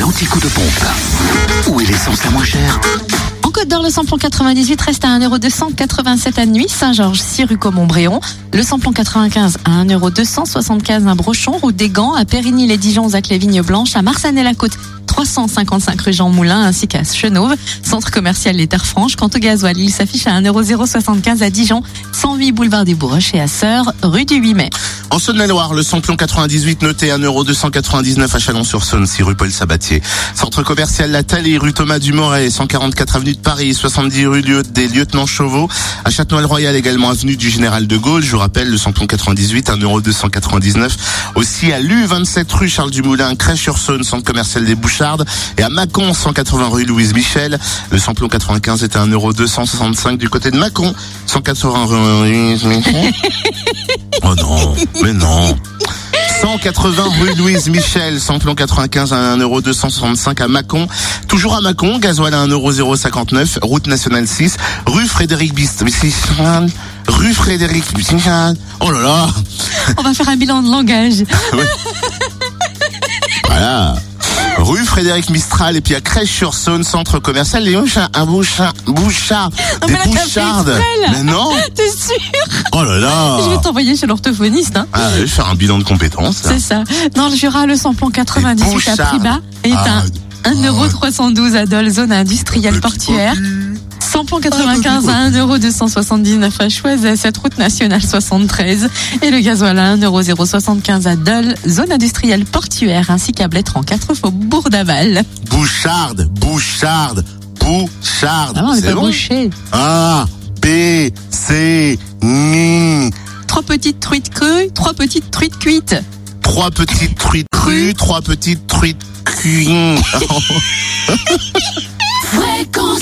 l'anti-coup de pompe. Où est l'essence la moins chère En Côte d'Or, le samplon 98 reste à 1,287€ à Nuit, Saint-Georges, 6 rue Montbréon. Le samplon 95 à 1,275€ à Brochon, route des Gants, à Périgny-les-Dijon, à les Blanches, à Marsanne-la-Côte. 355 rue Jean Moulin ainsi qu'à Chenauve, centre commercial Les Terres Franches. Quant au gasoil, il s'affiche à 1,075€ à Dijon, 108 boulevard des Bourges et à Sœur, rue du 8 mai. En Saône-et-Loire, le samplon 98 noté 1,299€ à Chalon-sur-Saône, 6 rue Paul Sabatier. Centre commercial La Thalie, rue Thomas Dumoret, 144 avenue de Paris, 70 rue des Lieutenants Chauveau. À Châtenois-le-Royal également avenue du Général de Gaulle. Je vous rappelle, le samplon 98, 1,299€. Aussi à l'U27 rue Charles Dumoulin, Crèche-sur-Saône, centre commercial des Bouchardes. Et à Mâcon, 180 rue Louise Michel. Le samplon 95 était 1,265€ du côté de Mâcon, 180 rue. Oh non, mais non. 180 rue Louise Michel, samplon 95 à 1,265€ à Mâcon. Toujours à Mâcon, gasoil à 1,059€, route nationale 6, rue Frédéric Bist. Rue Frédéric. Oh là là. On va faire un bilan de langage. voilà rue Frédéric Mistral et puis à Crèche-sur-Saône, centre commercial Léon un Bouchard, Bouchard, non, des Bouchardes. Mais non. T'es sûr Oh là là. Je vais t'envoyer chez l'orthophoniste. Hein. Ah, je vais faire un bilan de compétences. C'est ça. Dans le Jura, le samplon 98 à prix bas est ah, à 1,312€ à Dole, zone industrielle portuaire. Samplon 95 à 1,279€ à Choiset, cette route nationale 73. Et le gasoil à 1,075€ à Dole, zone industrielle portuaire, ainsi qu'à Blétran 4 faubourg d'Aval. Boucharde, Boucharde, Boucharde. Ah non, on c'est pas bon bouché. A, B, C, N. Trois petites truites crues, trois petites truites cuites. Trois petites truites crues, trois petites truites cuites. Fréquence